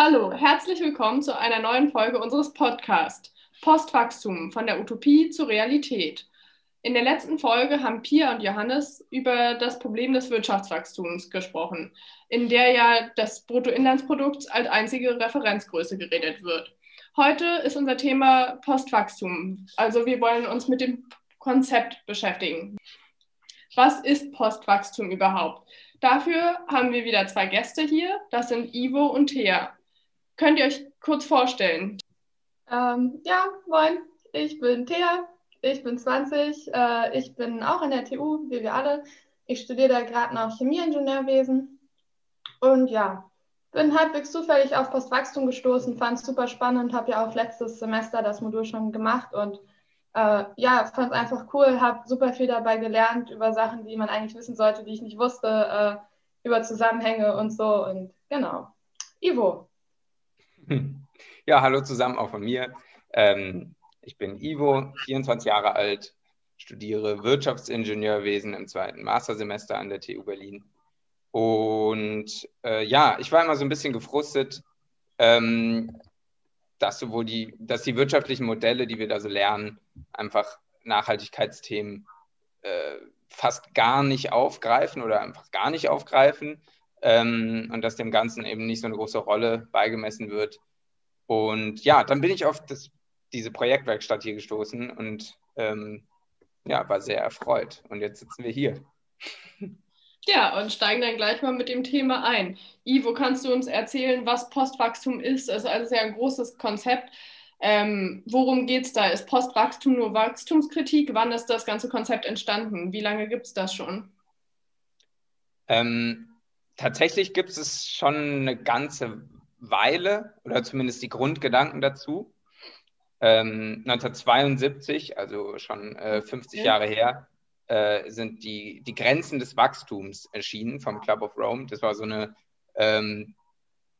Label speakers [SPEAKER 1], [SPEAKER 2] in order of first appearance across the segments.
[SPEAKER 1] Hallo, herzlich willkommen zu einer neuen Folge unseres Podcasts Postwachstum von der Utopie zur Realität. In der letzten Folge haben Pia und Johannes über das Problem des Wirtschaftswachstums gesprochen, in der ja das Bruttoinlandsprodukt als einzige Referenzgröße geredet wird. Heute ist unser Thema Postwachstum, also wir wollen uns mit dem Konzept beschäftigen. Was ist Postwachstum überhaupt? Dafür haben wir wieder zwei Gäste hier, das sind Ivo und Thea. Könnt ihr euch kurz vorstellen?
[SPEAKER 2] Ähm, ja, moin, ich bin Thea, ich bin 20, äh, ich bin auch an der TU, wie wir alle. Ich studiere da gerade noch Chemieingenieurwesen und ja, bin halbwegs zufällig auf Postwachstum gestoßen, fand es super spannend, habe ja auch letztes Semester das Modul schon gemacht und äh, ja, fand es einfach cool, habe super viel dabei gelernt über Sachen, die man eigentlich wissen sollte, die ich nicht wusste, äh, über Zusammenhänge und so und genau. Ivo,
[SPEAKER 3] Ja, hallo zusammen auch von mir. Ähm, ich bin Ivo, 24 Jahre alt, studiere Wirtschaftsingenieurwesen im zweiten Mastersemester an der TU Berlin. Und äh, ja, ich war immer so ein bisschen gefrustet, ähm, dass sowohl die, dass die wirtschaftlichen Modelle, die wir da so lernen, einfach Nachhaltigkeitsthemen äh, fast gar nicht aufgreifen oder einfach gar nicht aufgreifen ähm, und dass dem Ganzen eben nicht so eine große Rolle beigemessen wird. Und ja, dann bin ich auf das, diese Projektwerkstatt hier gestoßen und ähm, ja, war sehr erfreut. Und jetzt sitzen wir hier.
[SPEAKER 1] Ja, und steigen dann gleich mal mit dem Thema ein. Ivo, kannst du uns erzählen, was Postwachstum ist? Es ist also sehr ein großes Konzept. Ähm, worum geht es da? Ist Postwachstum nur Wachstumskritik? Wann ist das ganze Konzept entstanden? Wie lange gibt es das schon?
[SPEAKER 3] Ähm, tatsächlich gibt es schon eine ganze Weile oder zumindest die Grundgedanken dazu. Ähm, 1972, also schon äh, 50 okay. Jahre her, äh, sind die, die Grenzen des Wachstums erschienen vom Club of Rome. Das war so eine ähm,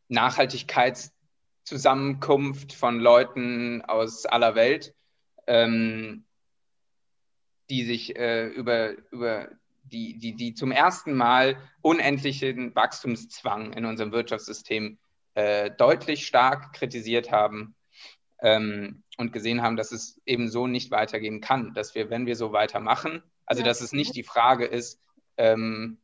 [SPEAKER 3] Nachhaltigkeitszusammenkunft von Leuten aus aller Welt, ähm, die sich äh, über, über die, die, die zum ersten Mal unendlichen Wachstumszwang in unserem Wirtschaftssystem äh, deutlich stark kritisiert haben ähm, und gesehen haben, dass es eben so nicht weitergehen kann, dass wir, wenn wir so weitermachen, also dass es nicht die Frage ist, ähm,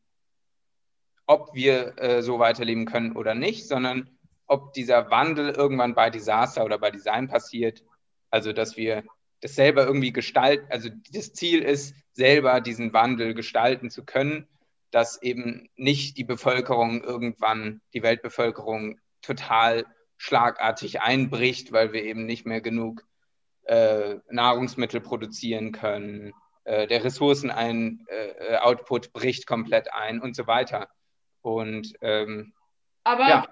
[SPEAKER 3] ob wir äh, so weiterleben können oder nicht, sondern ob dieser Wandel irgendwann bei Desaster oder bei Design passiert. Also dass wir das selber irgendwie gestalten, also das Ziel ist, selber diesen Wandel gestalten zu können, dass eben nicht die Bevölkerung irgendwann, die Weltbevölkerung total schlagartig einbricht, weil wir eben nicht mehr genug äh, Nahrungsmittel produzieren können, äh, der Ressourcen-Output äh, bricht komplett ein und so weiter. Und ähm,
[SPEAKER 1] aber ja.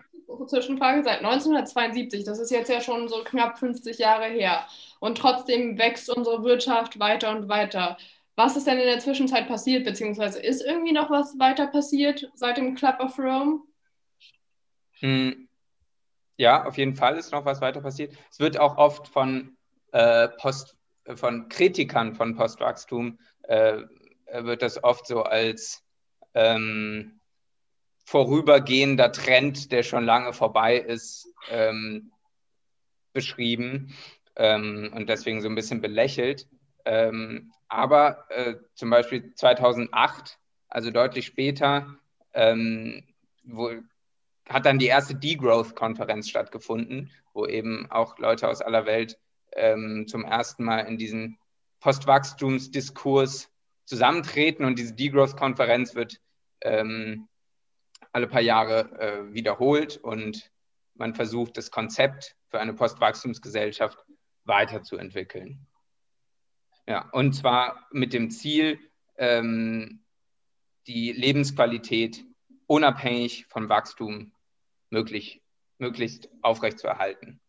[SPEAKER 1] Zwischenfrage seit 1972, das ist jetzt ja schon so knapp 50 Jahre her. Und trotzdem wächst unsere Wirtschaft weiter und weiter. Was ist denn in der Zwischenzeit passiert, beziehungsweise ist irgendwie noch was weiter passiert seit dem Club of Rome?
[SPEAKER 3] Hm, ja, auf jeden Fall ist noch was weiter passiert. Es wird auch oft von, äh, Post, von Kritikern von Postwachstum, äh, wird das oft so als ähm, vorübergehender Trend, der schon lange vorbei ist, ähm, beschrieben ähm, und deswegen so ein bisschen belächelt. Ähm, aber äh, zum Beispiel 2008, also deutlich später, ähm, wo hat dann die erste Degrowth-Konferenz stattgefunden, wo eben auch Leute aus aller Welt ähm, zum ersten Mal in diesen Postwachstumsdiskurs zusammentreten. Und diese Degrowth-Konferenz wird ähm, alle paar Jahre äh, wiederholt und man versucht, das Konzept für eine Postwachstumsgesellschaft weiterzuentwickeln. Ja, und zwar mit dem Ziel, ähm, die Lebensqualität unabhängig von Wachstum möglich, möglichst aufrechtzuerhalten.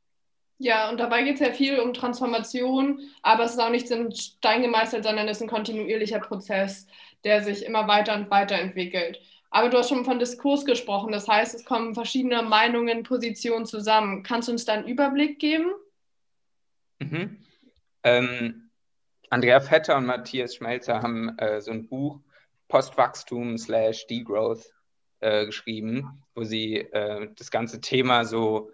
[SPEAKER 1] Ja, und dabei geht es ja viel um Transformation, aber es ist auch nicht in Stein gemeißelt, sondern es ist ein kontinuierlicher Prozess, der sich immer weiter und weiter entwickelt. Aber du hast schon von Diskurs gesprochen, das heißt, es kommen verschiedene Meinungen, Positionen zusammen. Kannst du uns da einen Überblick geben?
[SPEAKER 3] Mhm. Ähm, Andrea Vetter und Matthias Schmelzer haben äh, so ein Buch Postwachstum slash Degrowth äh, geschrieben, wo sie äh, das ganze Thema so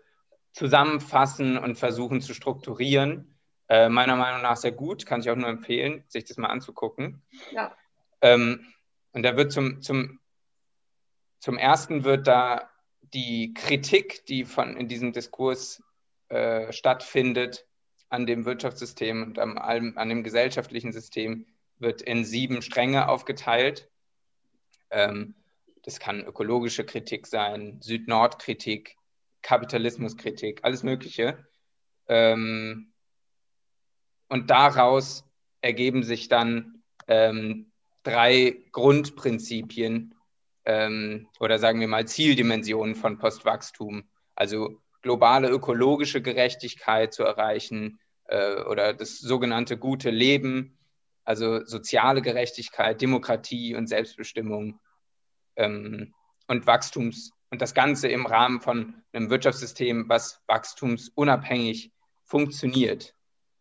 [SPEAKER 3] zusammenfassen und versuchen zu strukturieren. Äh, meiner Meinung nach sehr gut, kann ich auch nur empfehlen, sich das mal anzugucken. Ja. Ähm, und da wird zum, zum, zum ersten wird da die Kritik, die von in diesem Diskurs äh, stattfindet, an dem Wirtschaftssystem und am, an dem gesellschaftlichen System, wird in sieben Stränge aufgeteilt. Ähm, das kann ökologische Kritik sein, Süd-Nord-Kritik, Kapitalismuskritik, alles Mögliche. Ähm, und daraus ergeben sich dann ähm, drei Grundprinzipien ähm, oder sagen wir mal Zieldimensionen von Postwachstum. Also globale ökologische Gerechtigkeit zu erreichen äh, oder das sogenannte gute Leben, also soziale Gerechtigkeit, Demokratie und Selbstbestimmung ähm, und Wachstums und das Ganze im Rahmen von einem Wirtschaftssystem, was wachstumsunabhängig funktioniert.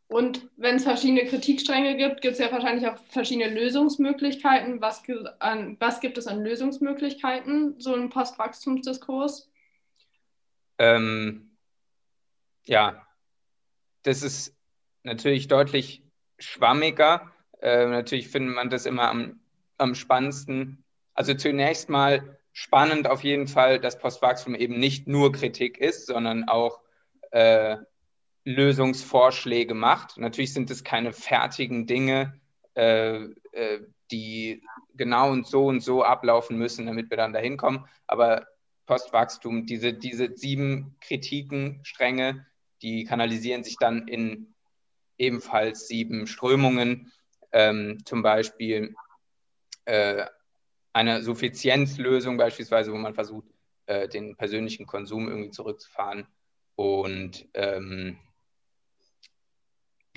[SPEAKER 1] Und wenn es verschiedene Kritikstränge gibt, gibt es ja wahrscheinlich auch verschiedene Lösungsmöglichkeiten. Was, an, was gibt es an Lösungsmöglichkeiten, so ein Postwachstumsdiskurs?
[SPEAKER 3] Ähm, ja, das ist natürlich deutlich schwammiger. Äh, natürlich findet man das immer am, am spannendsten. Also zunächst mal spannend auf jeden Fall, dass Postwachstum eben nicht nur Kritik ist, sondern auch äh, Lösungsvorschläge macht. Natürlich sind es keine fertigen Dinge, äh, äh, die genau und so und so ablaufen müssen, damit wir dann dahin kommen. Aber Postwachstum, diese, diese sieben Kritikenstränge, die kanalisieren sich dann in ebenfalls sieben Strömungen, ähm, zum Beispiel äh, eine Suffizienzlösung beispielsweise, wo man versucht, äh, den persönlichen Konsum irgendwie zurückzufahren. Und ähm,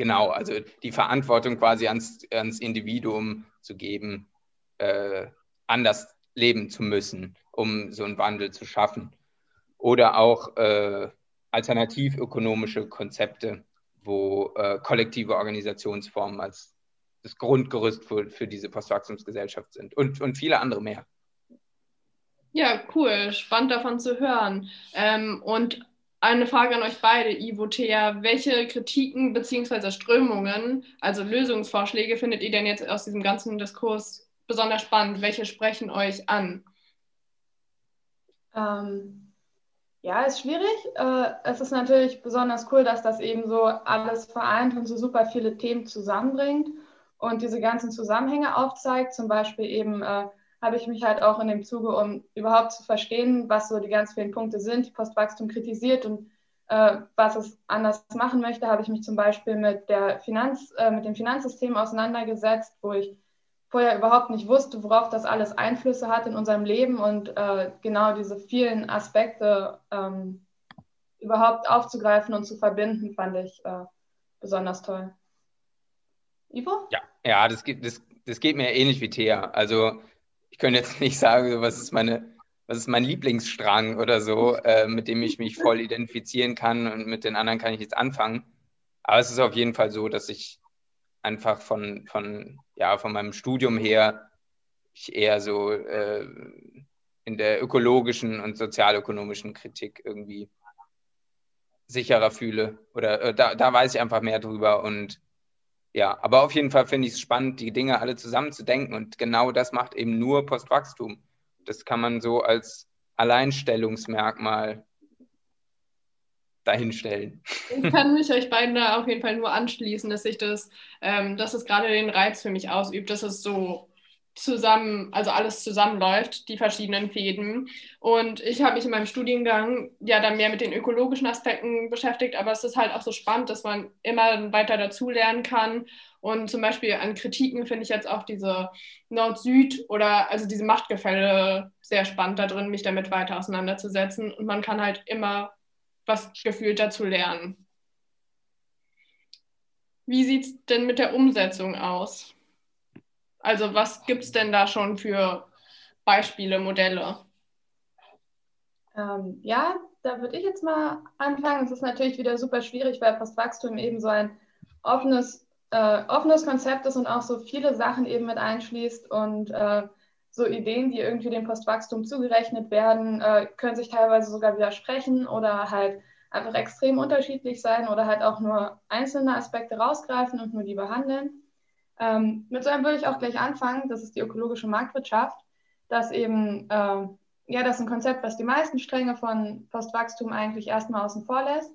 [SPEAKER 3] genau, also die Verantwortung quasi ans, ans Individuum zu geben, äh, anders leben zu müssen, um so einen Wandel zu schaffen. Oder auch äh, alternativökonomische Konzepte, wo äh, kollektive Organisationsformen als das Grundgerüst für, für diese Postwachstumsgesellschaft sind und, und viele andere mehr.
[SPEAKER 1] Ja, cool, spannend davon zu hören. Ähm, und eine Frage an euch beide, Ivo, Thea. Welche Kritiken bzw. Strömungen, also Lösungsvorschläge, findet ihr denn jetzt aus diesem ganzen Diskurs besonders spannend? Welche sprechen euch an?
[SPEAKER 2] Ähm, ja, ist schwierig. Äh, es ist natürlich besonders cool, dass das eben so alles vereint und so super viele Themen zusammenbringt und diese ganzen Zusammenhänge aufzeigt. Zum Beispiel eben äh, habe ich mich halt auch in dem Zuge, um überhaupt zu verstehen, was so die ganz vielen Punkte sind, die Postwachstum kritisiert und äh, was es anders machen möchte, habe ich mich zum Beispiel mit, der Finanz, äh, mit dem Finanzsystem auseinandergesetzt, wo ich vorher überhaupt nicht wusste, worauf das alles Einflüsse hat in unserem Leben und äh, genau diese vielen Aspekte ähm, überhaupt aufzugreifen und zu verbinden, fand ich äh, besonders toll.
[SPEAKER 3] Ivo? Ja, ja, das, geht, das, das geht mir ähnlich wie Thea. Also könnte jetzt nicht sagen, was ist meine, was ist mein Lieblingsstrang oder so, äh, mit dem ich mich voll identifizieren kann und mit den anderen kann ich jetzt anfangen. Aber es ist auf jeden Fall so, dass ich einfach von, von, ja, von meinem Studium her ich eher so äh, in der ökologischen und sozialökonomischen Kritik irgendwie sicherer fühle. Oder äh, da, da weiß ich einfach mehr drüber und ja, aber auf jeden Fall finde ich es spannend, die Dinge alle zusammenzudenken und genau das macht eben nur Postwachstum. Das kann man so als Alleinstellungsmerkmal dahinstellen.
[SPEAKER 1] Ich kann mich euch beiden da auf jeden Fall nur anschließen, dass sich das, ähm, dass es gerade den Reiz für mich ausübt, dass es so zusammen, also alles zusammenläuft, die verschiedenen Fäden. Und ich habe mich in meinem Studiengang ja dann mehr mit den ökologischen Aspekten beschäftigt, aber es ist halt auch so spannend, dass man immer weiter dazulernen kann. Und zum Beispiel an Kritiken finde ich jetzt auch diese Nord-Süd oder also diese Machtgefälle sehr spannend da drin, mich damit weiter auseinanderzusetzen. Und man kann halt immer was gefühlt dazu lernen. Wie sieht es denn mit der Umsetzung aus? Also was gibt es denn da schon für Beispiele, Modelle?
[SPEAKER 2] Ähm, ja, da würde ich jetzt mal anfangen. Es ist natürlich wieder super schwierig, weil Postwachstum eben so ein offenes, äh, offenes Konzept ist und auch so viele Sachen eben mit einschließt und äh, so Ideen, die irgendwie dem Postwachstum zugerechnet werden, äh, können sich teilweise sogar widersprechen oder halt einfach extrem unterschiedlich sein oder halt auch nur einzelne Aspekte rausgreifen und nur die behandeln. Ähm, mit so einem würde ich auch gleich anfangen. Das ist die ökologische Marktwirtschaft. Das eben, äh, ja, das ist ein Konzept, was die meisten Stränge von Postwachstum eigentlich erstmal außen vor lässt,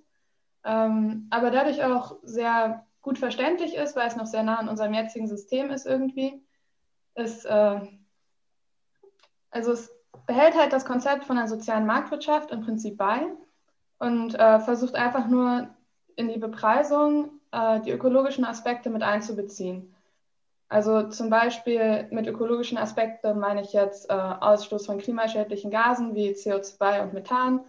[SPEAKER 2] ähm, aber dadurch auch sehr gut verständlich ist, weil es noch sehr nah an unserem jetzigen System ist irgendwie. Es, äh, also es behält halt das Konzept von einer sozialen Marktwirtschaft im Prinzip bei und äh, versucht einfach nur in die Bepreisung äh, die ökologischen Aspekte mit einzubeziehen. Also zum Beispiel mit ökologischen Aspekten meine ich jetzt äh, Ausstoß von klimaschädlichen Gasen wie CO2 und Methan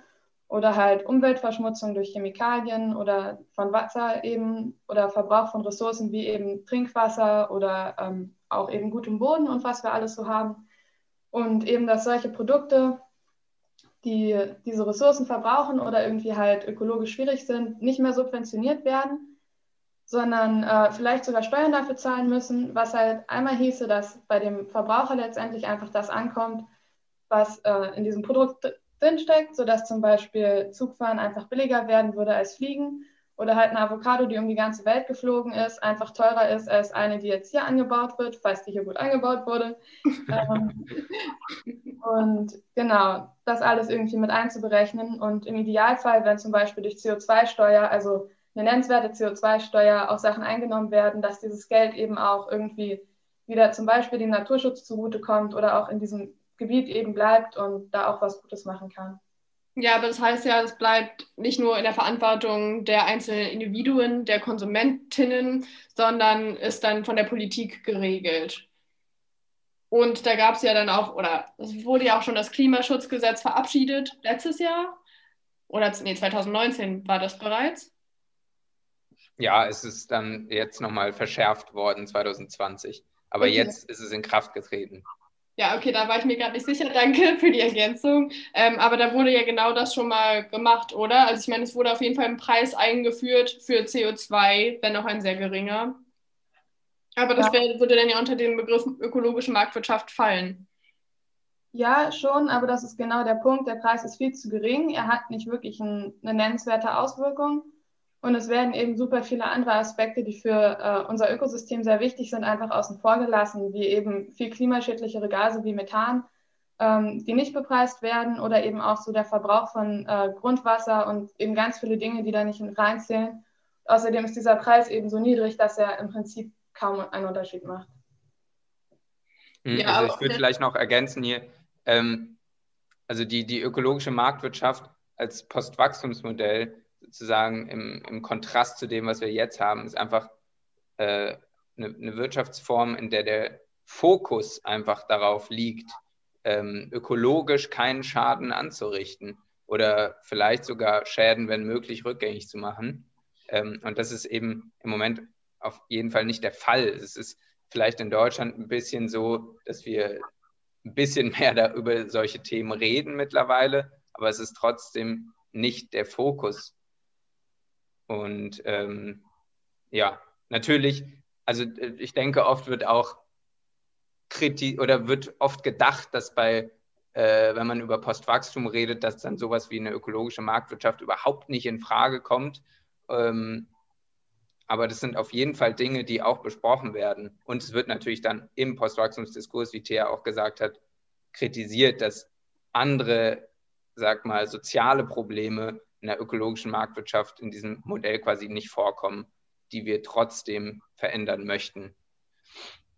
[SPEAKER 2] oder halt Umweltverschmutzung durch Chemikalien oder von Wasser eben oder Verbrauch von Ressourcen wie eben Trinkwasser oder ähm, auch eben gutem Boden und was wir alles so haben. Und eben, dass solche Produkte, die diese Ressourcen verbrauchen oder irgendwie halt ökologisch schwierig sind, nicht mehr subventioniert werden, sondern äh, vielleicht sogar Steuern dafür zahlen müssen, was halt einmal hieße, dass bei dem Verbraucher letztendlich einfach das ankommt, was äh, in diesem Produkt drinsteckt, sodass zum Beispiel Zugfahren einfach billiger werden würde als Fliegen oder halt eine Avocado, die um die ganze Welt geflogen ist, einfach teurer ist als eine, die jetzt hier angebaut wird, falls die hier gut angebaut wurde. ähm, und genau, das alles irgendwie mit einzuberechnen und im Idealfall, wenn zum Beispiel durch CO2-Steuer, also eine nennenswerte CO2-Steuer, auch Sachen eingenommen werden, dass dieses Geld eben auch irgendwie wieder zum Beispiel dem Naturschutz zugutekommt oder auch in diesem Gebiet eben bleibt und da auch was Gutes machen kann.
[SPEAKER 1] Ja, aber das heißt ja, es bleibt nicht nur in der Verantwortung der einzelnen Individuen, der Konsumentinnen, sondern ist dann von der Politik geregelt. Und da gab es ja dann auch, oder es wurde ja auch schon das Klimaschutzgesetz verabschiedet letztes Jahr. Oder nee, 2019 war das bereits.
[SPEAKER 3] Ja, es ist dann jetzt nochmal verschärft worden 2020. Aber okay. jetzt ist es in Kraft getreten.
[SPEAKER 1] Ja, okay, da war ich mir gerade nicht sicher. Danke für die Ergänzung. Ähm, aber da wurde ja genau das schon mal gemacht, oder? Also ich meine, es wurde auf jeden Fall ein Preis eingeführt für CO2, wenn auch ein sehr geringer. Aber das wär, würde dann ja unter den Begriff ökologische Marktwirtschaft fallen.
[SPEAKER 2] Ja, schon, aber das ist genau der Punkt. Der Preis ist viel zu gering. Er hat nicht wirklich ein, eine nennenswerte Auswirkung. Und es werden eben super viele andere Aspekte, die für äh, unser Ökosystem sehr wichtig sind, einfach außen vor gelassen, wie eben viel klimaschädlichere Gase wie Methan, ähm, die nicht bepreist werden oder eben auch so der Verbrauch von äh, Grundwasser und eben ganz viele Dinge, die da nicht reinzählen. Außerdem ist dieser Preis eben so niedrig, dass er im Prinzip kaum einen Unterschied macht.
[SPEAKER 3] Hm, ja, also ich würde vielleicht noch ergänzen hier, ähm, also die, die ökologische Marktwirtschaft als Postwachstumsmodell sozusagen im, im Kontrast zu dem, was wir jetzt haben, ist einfach äh, eine, eine, Wirtschaftsform, in der der Fokus einfach darauf liegt, ähm, ökologisch keinen Schaden anzurichten oder vielleicht sogar Schäden, wenn möglich, rückgängig zu machen. Ähm, und das ist eben im Moment auf jeden Fall nicht der Fall. Es ist vielleicht in Deutschland ein bisschen so, dass wir ein bisschen mehr da über solche Themen reden mittlerweile, aber es ist trotzdem nicht der Fokus und ähm, ja, natürlich, also äh, ich denke, oft wird auch kritisch oder wird oft gedacht, dass bei, äh, wenn man über Postwachstum redet, dass dann sowas wie eine ökologische Marktwirtschaft überhaupt nicht in Frage kommt. Ähm, aber das sind auf jeden Fall Dinge, die auch besprochen werden. Und es wird natürlich dann im Postwachstumsdiskurs, wie Thea auch gesagt hat, kritisiert, dass andere, sag mal, soziale Probleme in der ökologischen Marktwirtschaft in diesem Modell quasi nicht vorkommen, die wir trotzdem verändern möchten.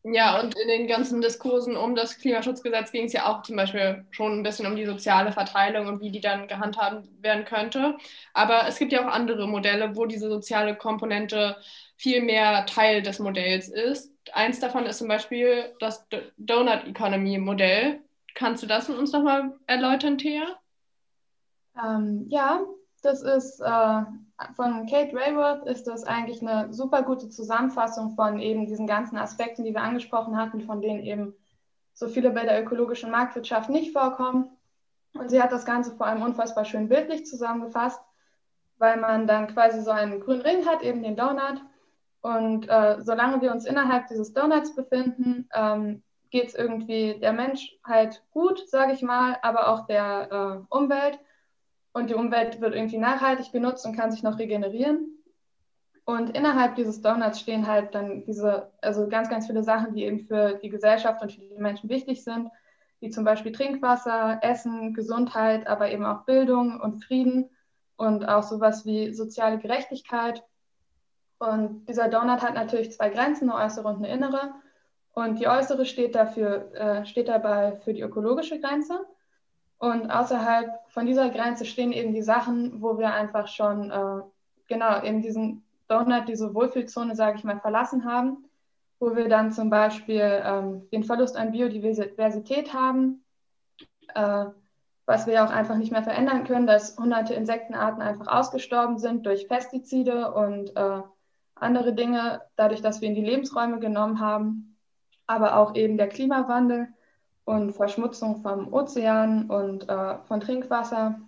[SPEAKER 1] Ja, und in den ganzen Diskursen um das Klimaschutzgesetz ging es ja auch zum Beispiel schon ein bisschen um die soziale Verteilung und wie die dann gehandhabt werden könnte. Aber es gibt ja auch andere Modelle, wo diese soziale Komponente viel mehr Teil des Modells ist. Eins davon ist zum Beispiel das Donut Economy Modell. Kannst du das mit uns nochmal erläutern, Thea?
[SPEAKER 2] Ähm, ja, das ist äh, von Kate Rayworth ist das eigentlich eine super gute Zusammenfassung von eben diesen ganzen Aspekten, die wir angesprochen hatten, von denen eben so viele bei der ökologischen Marktwirtschaft nicht vorkommen. Und sie hat das Ganze vor allem unfassbar schön bildlich zusammengefasst, weil man dann quasi so einen grünen Ring hat, eben den Donut. Und äh, solange wir uns innerhalb dieses Donuts befinden, ähm, geht es irgendwie der Mensch halt gut, sage ich mal, aber auch der äh, Umwelt. Und die Umwelt wird irgendwie nachhaltig genutzt und kann sich noch regenerieren. Und innerhalb dieses Donuts stehen halt dann diese, also ganz, ganz viele Sachen, die eben für die Gesellschaft und für die Menschen wichtig sind, wie zum Beispiel Trinkwasser, Essen, Gesundheit, aber eben auch Bildung und Frieden und auch sowas wie soziale Gerechtigkeit. Und dieser Donut hat natürlich zwei Grenzen, eine äußere und eine innere. Und die äußere steht dafür, äh, steht dabei für die ökologische Grenze. Und außerhalb von dieser Grenze stehen eben die Sachen, wo wir einfach schon äh, genau eben diesen Donut, diese Wohlfühlzone, sage ich mal, verlassen haben, wo wir dann zum Beispiel ähm, den Verlust an Biodiversität haben, äh, was wir auch einfach nicht mehr verändern können, dass hunderte Insektenarten einfach ausgestorben sind durch Pestizide und äh, andere Dinge, dadurch, dass wir in die Lebensräume genommen haben, aber auch eben der Klimawandel und Verschmutzung vom Ozean und äh, von Trinkwasser.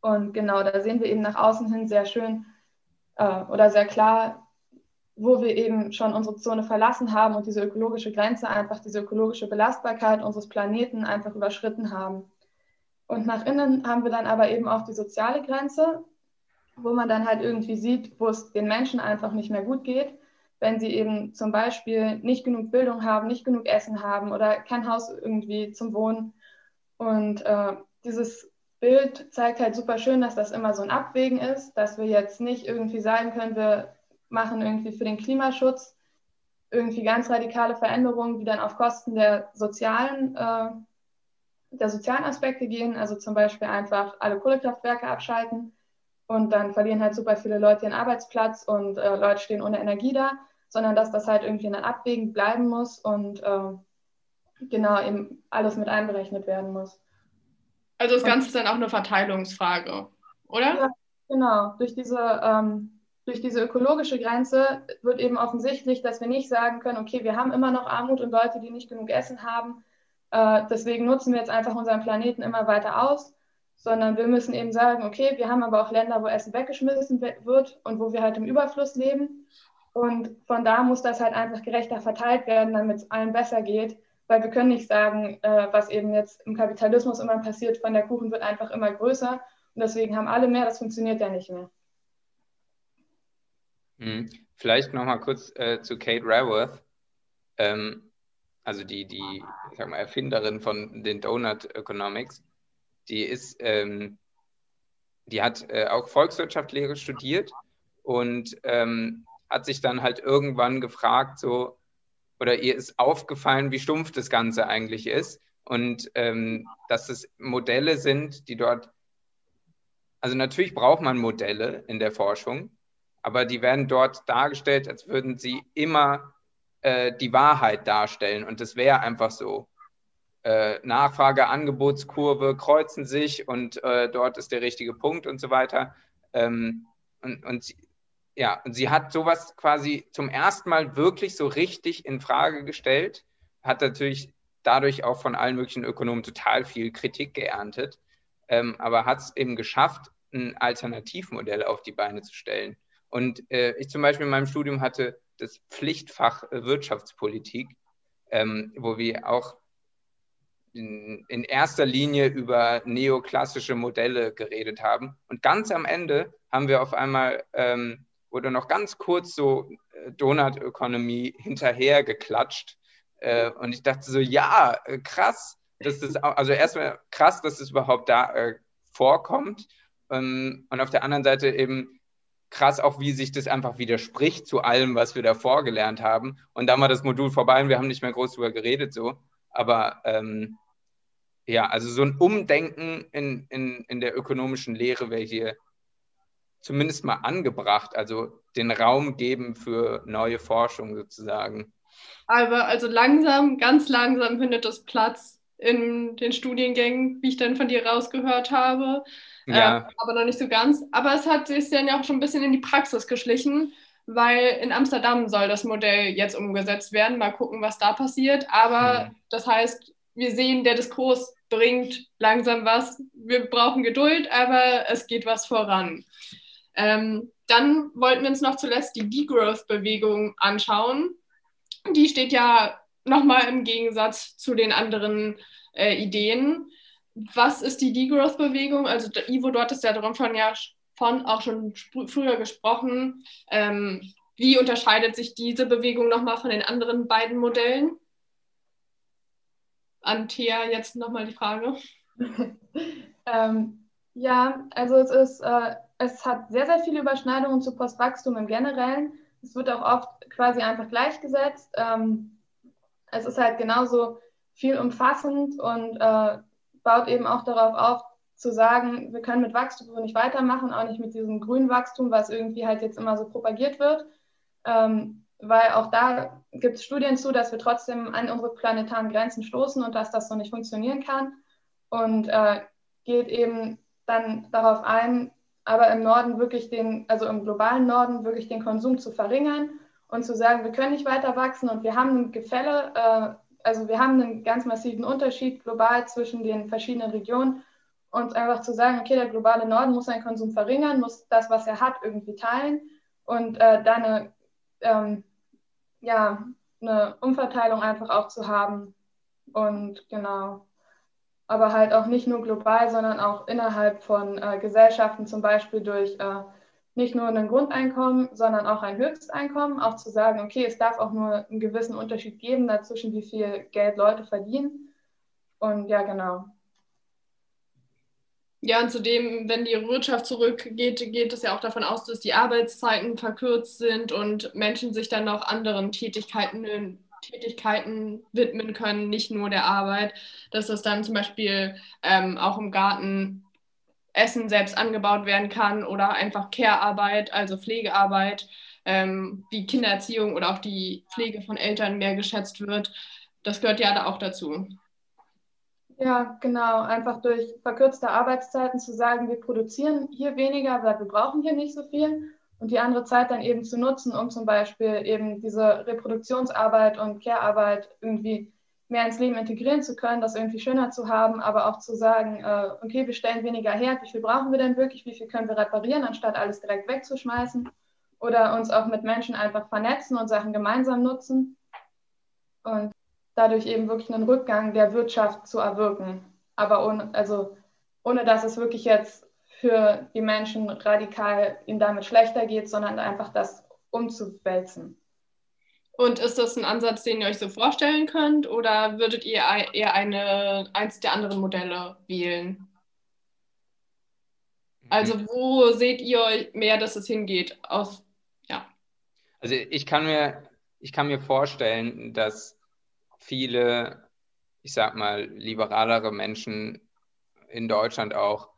[SPEAKER 2] Und genau, da sehen wir eben nach außen hin sehr schön äh, oder sehr klar, wo wir eben schon unsere Zone verlassen haben und diese ökologische Grenze, einfach diese ökologische Belastbarkeit unseres Planeten einfach überschritten haben. Und nach innen haben wir dann aber eben auch die soziale Grenze, wo man dann halt irgendwie sieht, wo es den Menschen einfach nicht mehr gut geht wenn sie eben zum Beispiel nicht genug Bildung haben, nicht genug Essen haben oder kein Haus irgendwie zum Wohnen. Und äh, dieses Bild zeigt halt super schön, dass das immer so ein Abwägen ist, dass wir jetzt nicht irgendwie sagen können, wir machen irgendwie für den Klimaschutz irgendwie ganz radikale Veränderungen, die dann auf Kosten der sozialen, äh, der sozialen Aspekte gehen, also zum Beispiel einfach alle Kohlekraftwerke abschalten und dann verlieren halt super viele Leute ihren Arbeitsplatz und äh, Leute stehen ohne Energie da, sondern dass das halt irgendwie in ein Abwägen bleiben muss und äh, genau eben alles mit einberechnet werden muss.
[SPEAKER 1] Also das Ganze ist dann auch eine Verteilungsfrage, oder?
[SPEAKER 2] Ja, genau. Durch diese, ähm, durch diese ökologische Grenze wird eben offensichtlich, dass wir nicht sagen können, okay, wir haben immer noch Armut und Leute, die nicht genug Essen haben. Äh, deswegen nutzen wir jetzt einfach unseren Planeten immer weiter aus, sondern wir müssen eben sagen, okay, wir haben aber auch Länder, wo Essen weggeschmissen wird und wo wir halt im Überfluss leben. Und von da muss das halt einfach gerechter verteilt werden, damit es allen besser geht. Weil wir können nicht sagen, äh, was eben jetzt im Kapitalismus immer passiert, von der Kuchen wird einfach immer größer und deswegen haben alle mehr, das funktioniert ja nicht mehr.
[SPEAKER 3] Hm. Vielleicht nochmal kurz äh, zu Kate Raworth, ähm, also die, die sag mal, Erfinderin von den Donut Economics. Die ist, ähm, die hat äh, auch Volkswirtschaftslehre studiert und ähm, hat sich dann halt irgendwann gefragt, so, oder ihr ist aufgefallen, wie stumpf das Ganze eigentlich ist und ähm, dass es Modelle sind, die dort, also natürlich braucht man Modelle in der Forschung, aber die werden dort dargestellt, als würden sie immer äh, die Wahrheit darstellen und das wäre einfach so. Äh, Nachfrage, Angebotskurve kreuzen sich und äh, dort ist der richtige Punkt und so weiter. Ähm, und, und ja, und sie hat sowas quasi zum ersten Mal wirklich so richtig in Frage gestellt, hat natürlich dadurch auch von allen möglichen Ökonomen total viel Kritik geerntet, ähm, aber hat es eben geschafft, ein Alternativmodell auf die Beine zu stellen. Und äh, ich zum Beispiel in meinem Studium hatte das Pflichtfach äh, Wirtschaftspolitik, ähm, wo wir auch in, in, erster Linie über neoklassische Modelle geredet haben. Und ganz am Ende haben wir auf einmal ähm, wurde noch ganz kurz so äh, Donut-Ökonomie hinterher geklatscht. Äh, und ich dachte so, ja, äh, krass, dass das, also erstmal krass, dass es das überhaupt da äh, vorkommt. Ähm, und auf der anderen Seite eben krass auch, wie sich das einfach widerspricht zu allem, was wir davor gelernt haben. Und dann war das Modul vorbei und wir haben nicht mehr groß darüber geredet so. Aber ähm, ja, also so ein Umdenken in, in, in der ökonomischen Lehre wäre hier zumindest mal angebracht, also den Raum geben für neue Forschung sozusagen.
[SPEAKER 1] Aber also langsam, ganz langsam findet das Platz in den Studiengängen, wie ich dann von dir rausgehört habe. Ja. Äh, aber noch nicht so ganz. Aber es hat sich dann ja auch schon ein bisschen in die Praxis geschlichen, weil in Amsterdam soll das Modell jetzt umgesetzt werden. Mal gucken, was da passiert. Aber hm. das heißt, wir sehen, der Diskurs bringt langsam was. Wir brauchen Geduld, aber es geht was voran. Ähm, dann wollten wir uns noch zuletzt die Degrowth-Bewegung anschauen. Die steht ja nochmal im Gegensatz zu den anderen äh, Ideen. was ist die Degrowth-Bewegung? Also Ivo, du hattest ja davon ja von auch schon früher gesprochen. Ähm, wie unterscheidet sich diese Bewegung nochmal von den anderen beiden Modellen? An Thea jetzt nochmal die Frage.
[SPEAKER 2] ähm, ja, also es ist, äh, es hat sehr, sehr viele Überschneidungen zu Postwachstum im Generellen. Es wird auch oft quasi einfach gleichgesetzt. Ähm, es ist halt genauso viel umfassend und äh, baut eben auch darauf auf, zu sagen, wir können mit Wachstum nicht weitermachen, auch nicht mit diesem grünen Wachstum, was irgendwie halt jetzt immer so propagiert wird. Ähm, weil auch da gibt es Studien zu, dass wir trotzdem an unsere planetaren Grenzen stoßen und dass das so nicht funktionieren kann. Und äh, geht eben dann darauf ein, aber im Norden wirklich den, also im globalen Norden wirklich den Konsum zu verringern und zu sagen, wir können nicht weiter wachsen und wir haben ein Gefälle, äh, also wir haben einen ganz massiven Unterschied global zwischen den verschiedenen Regionen und einfach zu sagen, okay, der globale Norden muss seinen Konsum verringern, muss das, was er hat, irgendwie teilen und äh, da eine, ähm, ja, eine Umverteilung einfach auch zu haben und genau aber halt auch nicht nur global, sondern auch innerhalb von äh, Gesellschaften, zum Beispiel durch äh, nicht nur ein Grundeinkommen, sondern auch ein Höchsteinkommen, auch zu sagen, okay, es darf auch nur einen gewissen Unterschied geben dazwischen, wie viel Geld Leute verdienen. Und ja, genau.
[SPEAKER 1] Ja, und zudem, wenn die Wirtschaft zurückgeht, geht es ja auch davon aus, dass die Arbeitszeiten verkürzt sind und Menschen sich dann noch anderen Tätigkeiten Tätigkeiten widmen können, nicht nur der Arbeit, dass das dann zum Beispiel ähm, auch im Garten Essen selbst angebaut werden kann oder einfach Care-Arbeit, also Pflegearbeit, ähm, die Kindererziehung oder auch die Pflege von Eltern mehr geschätzt wird. Das gehört ja da auch dazu.
[SPEAKER 2] Ja, genau. Einfach durch verkürzte Arbeitszeiten zu sagen, wir produzieren hier weniger, weil wir brauchen hier nicht so viel und die andere Zeit dann eben zu nutzen, um zum Beispiel eben diese Reproduktionsarbeit und Care-Arbeit irgendwie mehr ins Leben integrieren zu können, das irgendwie schöner zu haben, aber auch zu sagen, äh, okay, wir stellen weniger her, wie viel brauchen wir denn wirklich, wie viel können wir reparieren, anstatt alles direkt wegzuschmeißen oder uns auch mit Menschen einfach vernetzen und Sachen gemeinsam nutzen und dadurch eben wirklich einen Rückgang der Wirtschaft zu erwirken, aber ohne, also ohne dass es wirklich jetzt für die Menschen radikal ihnen damit schlechter geht, sondern einfach das umzuwälzen.
[SPEAKER 1] Und ist das ein Ansatz, den ihr euch so vorstellen könnt oder würdet ihr eher eine, eins der anderen Modelle wählen? Also wo seht ihr mehr, dass es hingeht? Aus, ja.
[SPEAKER 3] Also ich kann mir, ich kann mir vorstellen, dass viele, ich sag mal, liberalere Menschen in Deutschland auch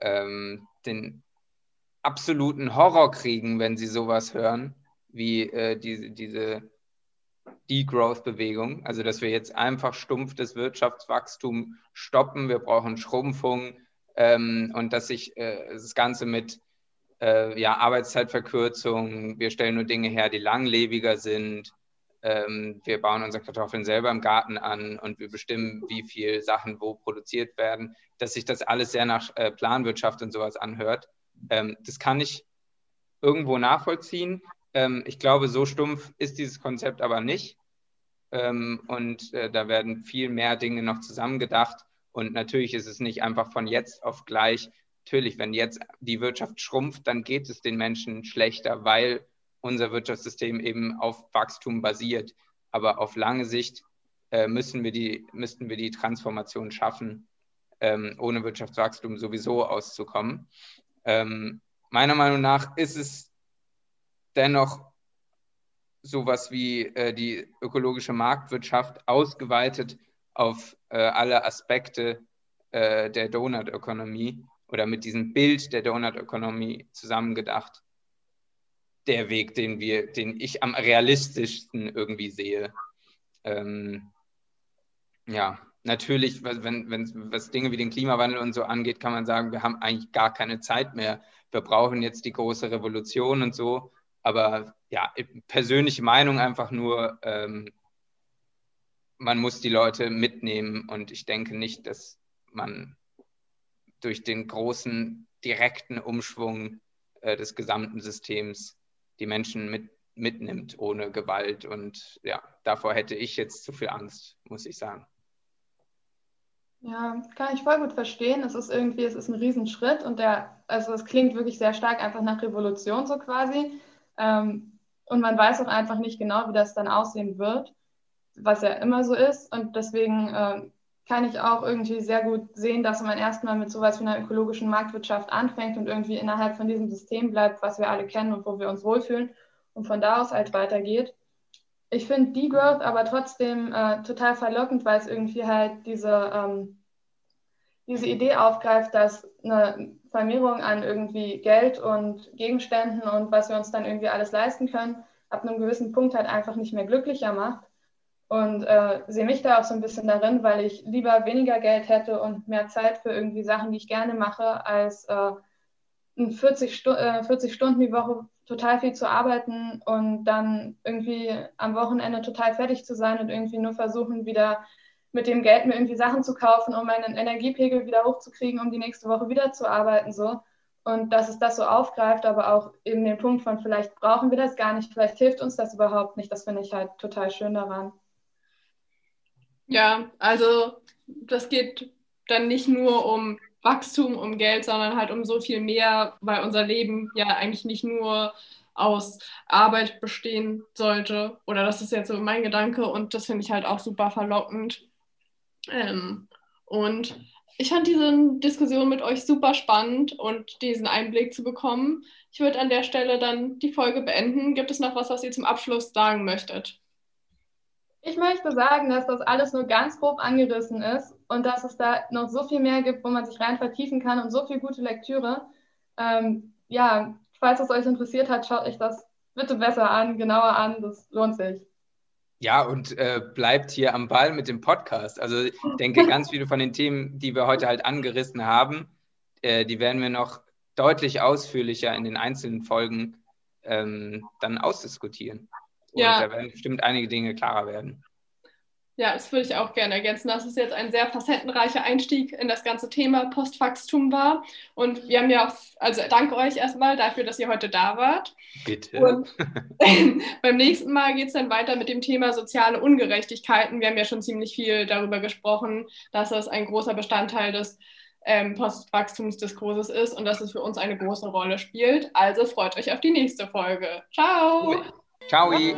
[SPEAKER 3] ähm, den absoluten Horror kriegen, wenn sie sowas hören, wie äh, diese, diese Degrowth-Bewegung. Also, dass wir jetzt einfach stumpf das Wirtschaftswachstum stoppen, wir brauchen Schrumpfung ähm, und dass sich äh, das Ganze mit äh, ja, Arbeitszeitverkürzung, wir stellen nur Dinge her, die langlebiger sind, ähm, wir bauen unsere Kartoffeln selber im Garten an und wir bestimmen, wie viel Sachen wo produziert werden, dass sich das alles sehr nach äh, Planwirtschaft und sowas anhört. Ähm, das kann ich irgendwo nachvollziehen. Ähm, ich glaube, so stumpf ist dieses Konzept aber nicht. Ähm, und äh, da werden viel mehr Dinge noch zusammengedacht. Und natürlich ist es nicht einfach von jetzt auf gleich. Natürlich, wenn jetzt die Wirtschaft schrumpft, dann geht es den Menschen schlechter, weil unser Wirtschaftssystem eben auf Wachstum basiert. Aber auf lange Sicht äh, müssen wir die, müssten wir die Transformation schaffen, ähm, ohne Wirtschaftswachstum sowieso auszukommen. Ähm, meiner Meinung nach ist es dennoch sowas wie äh, die ökologische Marktwirtschaft ausgeweitet auf äh, alle Aspekte äh, der Donut-Ökonomie oder mit diesem Bild der Donut-Ökonomie zusammengedacht der Weg, den wir, den ich am realistischsten irgendwie sehe. Ähm, ja, natürlich, wenn, wenn was Dinge wie den Klimawandel und so angeht, kann man sagen, wir haben eigentlich gar keine Zeit mehr. Wir brauchen jetzt die große Revolution und so. Aber ja, persönliche Meinung einfach nur, ähm, man muss die Leute mitnehmen und ich denke nicht, dass man durch den großen direkten Umschwung äh, des gesamten Systems die Menschen mit, mitnimmt ohne Gewalt. Und ja, davor hätte ich jetzt zu viel Angst, muss ich sagen.
[SPEAKER 2] Ja, kann ich voll gut verstehen. Es ist irgendwie, es ist ein Riesenschritt und der, also es klingt wirklich sehr stark einfach nach Revolution so quasi. Ähm, und man weiß auch einfach nicht genau, wie das dann aussehen wird, was ja immer so ist. Und deswegen äh, kann ich auch irgendwie sehr gut sehen, dass man erstmal mit sowas wie einer ökologischen Marktwirtschaft anfängt und irgendwie innerhalb von diesem System bleibt, was wir alle kennen und wo wir uns wohlfühlen und von da aus halt weitergeht ich finde Degrowth aber trotzdem äh, total verlockend, weil es irgendwie halt diese, ähm, diese Idee aufgreift, dass eine Vermehrung an irgendwie Geld und Gegenständen und was wir uns dann irgendwie alles leisten können, ab einem gewissen Punkt halt einfach nicht mehr glücklicher macht. Und äh, sehe mich da auch so ein bisschen darin, weil ich lieber weniger Geld hätte und mehr Zeit für irgendwie Sachen, die ich gerne mache, als äh, 40, Stu äh, 40 Stunden die Woche total viel zu arbeiten und dann irgendwie am Wochenende total fertig zu sein und irgendwie nur versuchen, wieder mit dem Geld mir irgendwie Sachen zu kaufen, um meinen Energiepegel wieder hochzukriegen, um die nächste Woche wieder zu arbeiten. So. Und dass es das so aufgreift, aber auch eben den Punkt von, vielleicht brauchen wir das gar nicht, vielleicht hilft uns das überhaupt nicht, das finde ich halt total schön daran.
[SPEAKER 1] Ja, also das geht dann nicht nur um Wachstum, um Geld, sondern halt um so viel mehr, weil unser Leben ja eigentlich nicht nur aus Arbeit bestehen sollte. Oder das ist jetzt so mein Gedanke und das finde ich halt auch super verlockend. Ähm, und ich fand diese Diskussion mit euch super spannend und diesen Einblick zu bekommen. Ich würde an der Stelle dann die Folge beenden. Gibt es noch was, was ihr zum Abschluss sagen möchtet?
[SPEAKER 2] Ich möchte sagen, dass das alles nur ganz grob angerissen ist und dass es da noch so viel mehr gibt, wo man sich rein vertiefen kann und so viel gute Lektüre. Ähm, ja, falls es euch interessiert hat, schaut euch das bitte besser an, genauer an, das lohnt sich.
[SPEAKER 3] Ja, und äh, bleibt hier am Ball mit dem Podcast. Also ich denke, ganz viele von den Themen, die wir heute halt angerissen haben, äh, die werden wir noch deutlich ausführlicher in den einzelnen Folgen ähm, dann ausdiskutieren. Und ja. da werden bestimmt einige Dinge klarer werden.
[SPEAKER 1] Ja, das würde ich auch gerne ergänzen, dass es jetzt ein sehr facettenreicher Einstieg in das ganze Thema Postwachstum war. Und wir haben ja, auch, also danke euch erstmal dafür, dass ihr heute da wart.
[SPEAKER 3] Bitte.
[SPEAKER 1] Und beim nächsten Mal geht es dann weiter mit dem Thema soziale Ungerechtigkeiten. Wir haben ja schon ziemlich viel darüber gesprochen, dass das ein großer Bestandteil des ähm, Postwachstumsdiskurses ist und dass es für uns eine große Rolle spielt. Also freut euch auf die nächste Folge. Ciao.
[SPEAKER 3] 常无一。